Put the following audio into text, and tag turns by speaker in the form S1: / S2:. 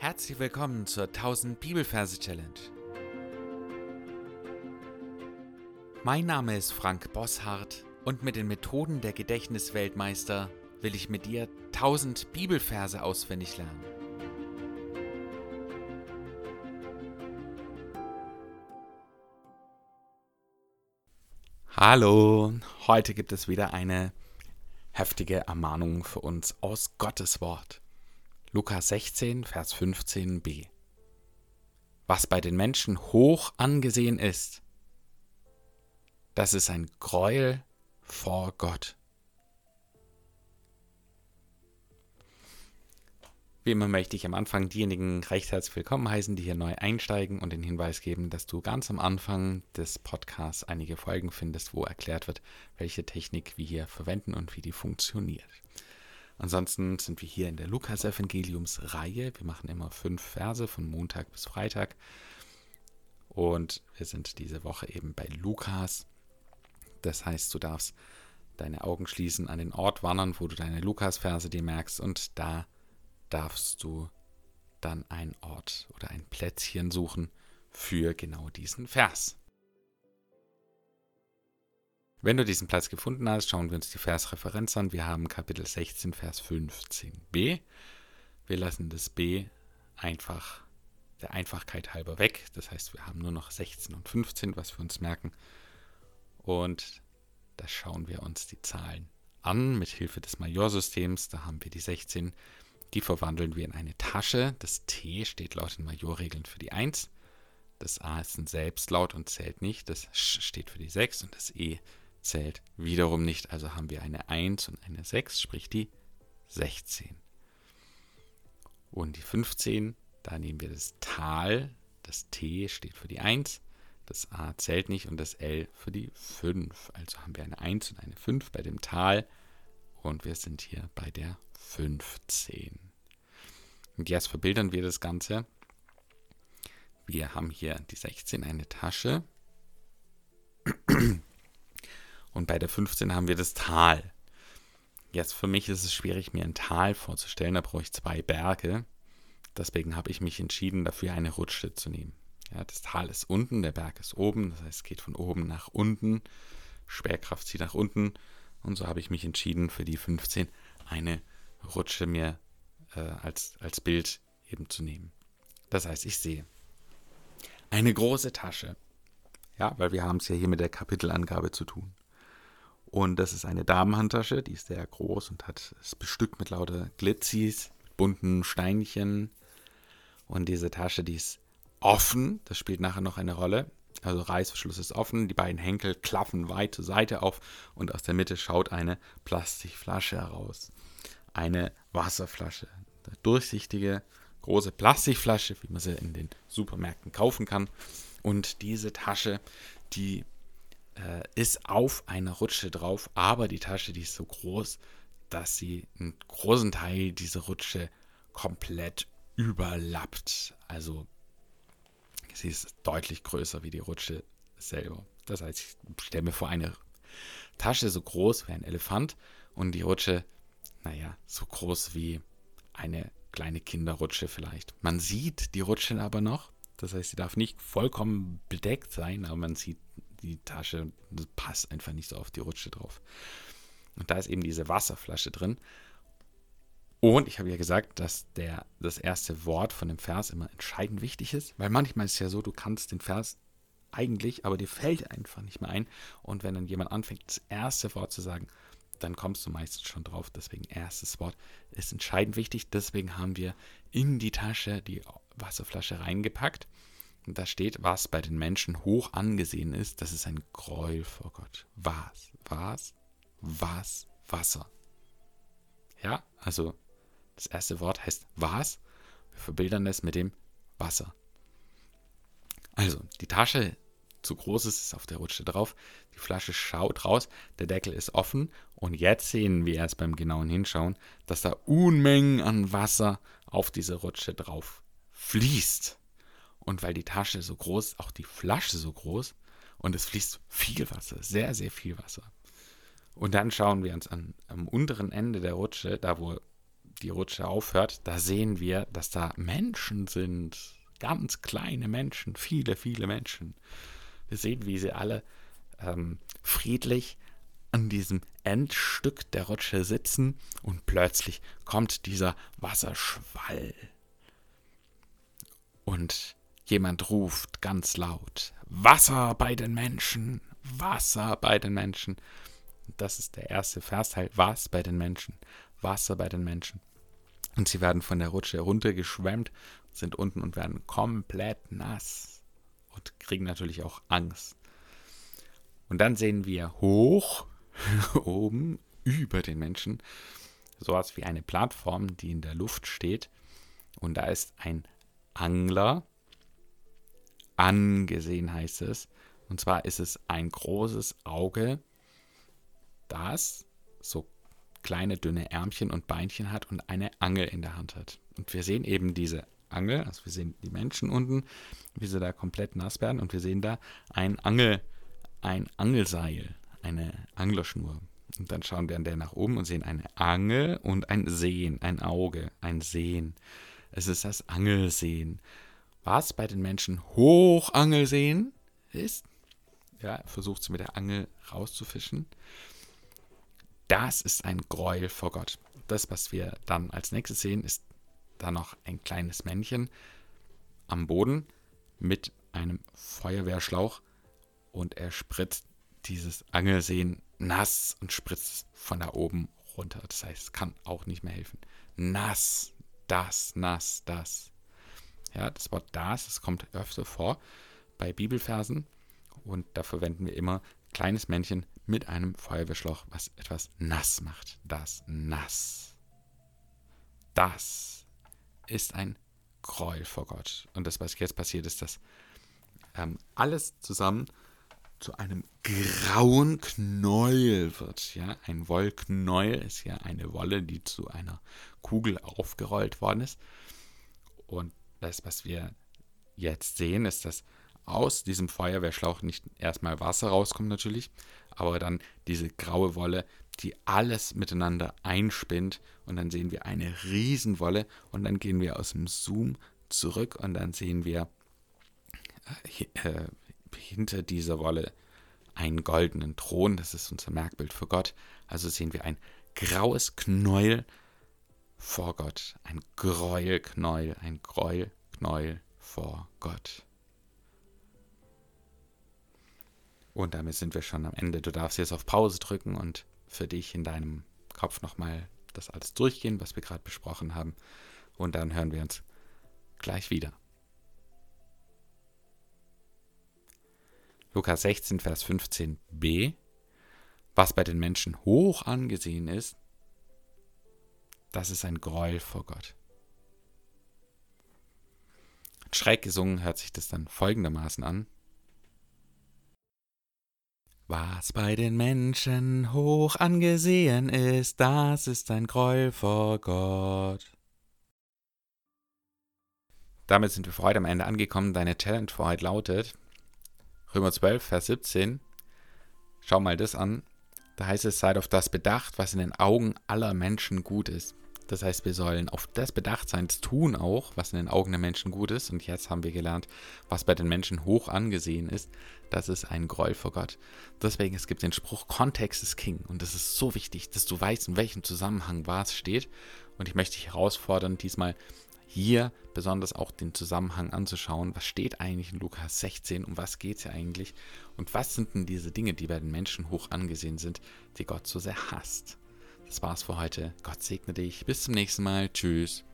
S1: Herzlich willkommen zur 1000 Bibelverse Challenge. Mein Name ist Frank Bosshardt und mit den Methoden der Gedächtnisweltmeister will ich mit dir 1000 Bibelverse auswendig lernen. Hallo, heute gibt es wieder eine heftige Ermahnung für uns aus Gottes Wort. Lukas 16, Vers 15b. Was bei den Menschen hoch angesehen ist, das ist ein Gräuel vor Gott. Wie immer möchte ich am Anfang diejenigen recht herzlich willkommen heißen, die hier neu einsteigen und den Hinweis geben, dass du ganz am Anfang des Podcasts einige Folgen findest, wo erklärt wird, welche Technik wir hier verwenden und wie die funktioniert. Ansonsten sind wir hier in der Lukas-Evangeliums-Reihe. Wir machen immer fünf Verse von Montag bis Freitag. Und wir sind diese Woche eben bei Lukas. Das heißt, du darfst deine Augen schließen, an den Ort wandern, wo du deine Lukas-Verse dir merkst. Und da darfst du dann einen Ort oder ein Plätzchen suchen für genau diesen Vers. Wenn du diesen Platz gefunden hast, schauen wir uns die Versreferenz an. Wir haben Kapitel 16, Vers 15b. Wir lassen das b einfach der Einfachkeit halber weg. Das heißt, wir haben nur noch 16 und 15, was wir uns merken. Und da schauen wir uns die Zahlen an mit Hilfe des Majorsystems. Da haben wir die 16. Die verwandeln wir in eine Tasche. Das T steht laut den Majorregeln für die 1. Das A ist ein Selbstlaut und zählt nicht. Das Sch steht für die 6 und das E zählt wiederum nicht. Also haben wir eine 1 und eine 6, sprich die 16. Und die 15, da nehmen wir das Tal. Das T steht für die 1, das A zählt nicht und das L für die 5. Also haben wir eine 1 und eine 5 bei dem Tal und wir sind hier bei der 15. Und jetzt verbildern wir das Ganze. Wir haben hier die 16 eine Tasche und bei der 15 haben wir das Tal. Jetzt für mich ist es schwierig, mir ein Tal vorzustellen. Da brauche ich zwei Berge. Deswegen habe ich mich entschieden, dafür eine Rutsche zu nehmen. Ja, das Tal ist unten, der Berg ist oben. Das heißt, es geht von oben nach unten. Schwerkraft zieht nach unten. Und so habe ich mich entschieden, für die 15 eine Rutsche mir äh, als, als Bild eben zu nehmen. Das heißt, ich sehe eine große Tasche. Ja, weil wir haben es ja hier mit der Kapitelangabe zu tun. Und das ist eine Damenhandtasche, die ist sehr groß und hat ist bestückt mit lauter Glitzis, bunten Steinchen. Und diese Tasche, die ist offen, das spielt nachher noch eine Rolle. Also Reißverschluss ist offen, die beiden Henkel klaffen weit zur Seite auf und aus der Mitte schaut eine Plastikflasche heraus. Eine Wasserflasche. Eine durchsichtige, große Plastikflasche, wie man sie in den Supermärkten kaufen kann. Und diese Tasche, die äh, ist auf einer Rutsche drauf, aber die Tasche, die ist so groß, dass sie einen großen Teil dieser Rutsche komplett überlappt. Also sie ist deutlich größer wie die Rutsche selber. Das heißt, ich stelle mir vor, eine Tasche so groß wie ein Elefant und die Rutsche, naja, so groß wie eine kleine Kinderrutsche vielleicht. Man sieht die Rutsche aber noch. Das heißt, sie darf nicht vollkommen bedeckt sein, aber man sieht die Tasche, passt einfach nicht so auf die Rutsche drauf. Und da ist eben diese Wasserflasche drin. Und ich habe ja gesagt, dass der, das erste Wort von dem Vers immer entscheidend wichtig ist, weil manchmal ist es ja so, du kannst den Vers eigentlich, aber dir fällt einfach nicht mehr ein. Und wenn dann jemand anfängt, das erste Wort zu sagen, dann kommst du meistens schon drauf. Deswegen erstes Wort ist entscheidend wichtig. Deswegen haben wir in die Tasche die Wasserflasche reingepackt. Da steht, was bei den Menschen hoch angesehen ist, das ist ein Gräuel vor Gott. Was? Was? Was? Wasser. Ja, also das erste Wort heißt was. Wir verbildern es mit dem Wasser. Also, die Tasche zu groß ist, ist auf der Rutsche drauf. Die Flasche schaut raus, der Deckel ist offen und jetzt sehen wir erst beim genauen Hinschauen, dass da Unmengen an Wasser auf diese Rutsche drauf fließt. Und weil die Tasche so groß, auch die Flasche so groß und es fließt viel Wasser, sehr, sehr viel Wasser. Und dann schauen wir uns an, am unteren Ende der Rutsche, da wo die Rutsche aufhört, da sehen wir, dass da Menschen sind. Ganz kleine Menschen, viele, viele Menschen. Wir sehen, wie sie alle ähm, friedlich an diesem Endstück der Rutsche sitzen und plötzlich kommt dieser Wasserschwall. Und jemand ruft ganz laut, Wasser bei den Menschen, Wasser bei den Menschen. Das ist der erste Versteil, was bei den Menschen, Wasser bei den Menschen. Und sie werden von der Rutsche runtergeschwemmt, sind unten und werden komplett nass und kriegen natürlich auch Angst. Und dann sehen wir hoch oben über den Menschen sowas wie eine Plattform, die in der Luft steht. Und da ist ein Angler. Angesehen heißt es. Und zwar ist es ein großes Auge, das so kleine dünne Ärmchen und Beinchen hat und eine Angel in der Hand hat. Und wir sehen eben diese Angel, also wir sehen die Menschen unten, wie sie da komplett nass werden und wir sehen da ein Angel, ein Angelseil, eine Anglerschnur. Und dann schauen wir an der nach oben und sehen eine Angel und ein Sehen, ein Auge, ein Sehen. Es ist das Angelsehen. Was bei den Menschen Hochangelsehen ist, ja, versucht sie mit der Angel rauszufischen. Das ist ein Gräuel vor Gott. Das, was wir dann als nächstes sehen, ist da noch ein kleines Männchen am Boden mit einem Feuerwehrschlauch und er spritzt dieses Angelsehen nass und spritzt von da oben runter. Das heißt, es kann auch nicht mehr helfen. Nass, das, nass, das. Ja, das Wort das, das kommt öfter vor bei Bibelversen und da verwenden wir immer kleines Männchen mit einem Feuerwehrschlauch, was etwas nass macht. Das nass. Das ist ein Gräuel vor Gott. Und das, was jetzt passiert, ist, dass ähm, alles zusammen zu einem grauen Knäuel wird. Ja, ein Wollknäuel ist ja eine Wolle, die zu einer Kugel aufgerollt worden ist. Und das, was wir jetzt sehen, ist, dass aus diesem Feuerwehrschlauch nicht erstmal Wasser rauskommt natürlich, aber dann diese graue Wolle, die alles miteinander einspinnt und dann sehen wir eine Riesenwolle und dann gehen wir aus dem Zoom zurück und dann sehen wir äh, äh, hinter dieser Wolle einen goldenen Thron, das ist unser Merkbild für Gott. Also sehen wir ein graues Knäuel vor Gott, ein Gräuelknäuel, ein Gräuelknäuel vor Gott. Und damit sind wir schon am Ende. Du darfst jetzt auf Pause drücken und für dich in deinem Kopf nochmal das alles durchgehen, was wir gerade besprochen haben. Und dann hören wir uns gleich wieder. Lukas 16, Vers 15b, was bei den Menschen hoch angesehen ist, das ist ein Gräuel vor Gott. Schräg gesungen hört sich das dann folgendermaßen an. Was bei den Menschen hoch angesehen ist, das ist ein Gräuel vor Gott. Damit sind wir für heute am Ende angekommen. Deine Challenge für heute lautet, Römer 12, Vers 17. Schau mal das an. Da heißt es, seid auf das bedacht, was in den Augen aller Menschen gut ist. Das heißt, wir sollen auf das bedacht sein, tun auch, was in den Augen der Menschen gut ist. Und jetzt haben wir gelernt, was bei den Menschen hoch angesehen ist. Das ist ein Gräuel vor Gott. Deswegen, es gibt den Spruch, Kontext ist King. Und es ist so wichtig, dass du weißt, in welchem Zusammenhang was steht. Und ich möchte dich herausfordern, diesmal hier besonders auch den Zusammenhang anzuschauen. Was steht eigentlich in Lukas 16? Um was geht es ja eigentlich? Und was sind denn diese Dinge, die bei den Menschen hoch angesehen sind, die Gott so sehr hasst? Das war's für heute. Gott segne dich. Bis zum nächsten Mal. Tschüss.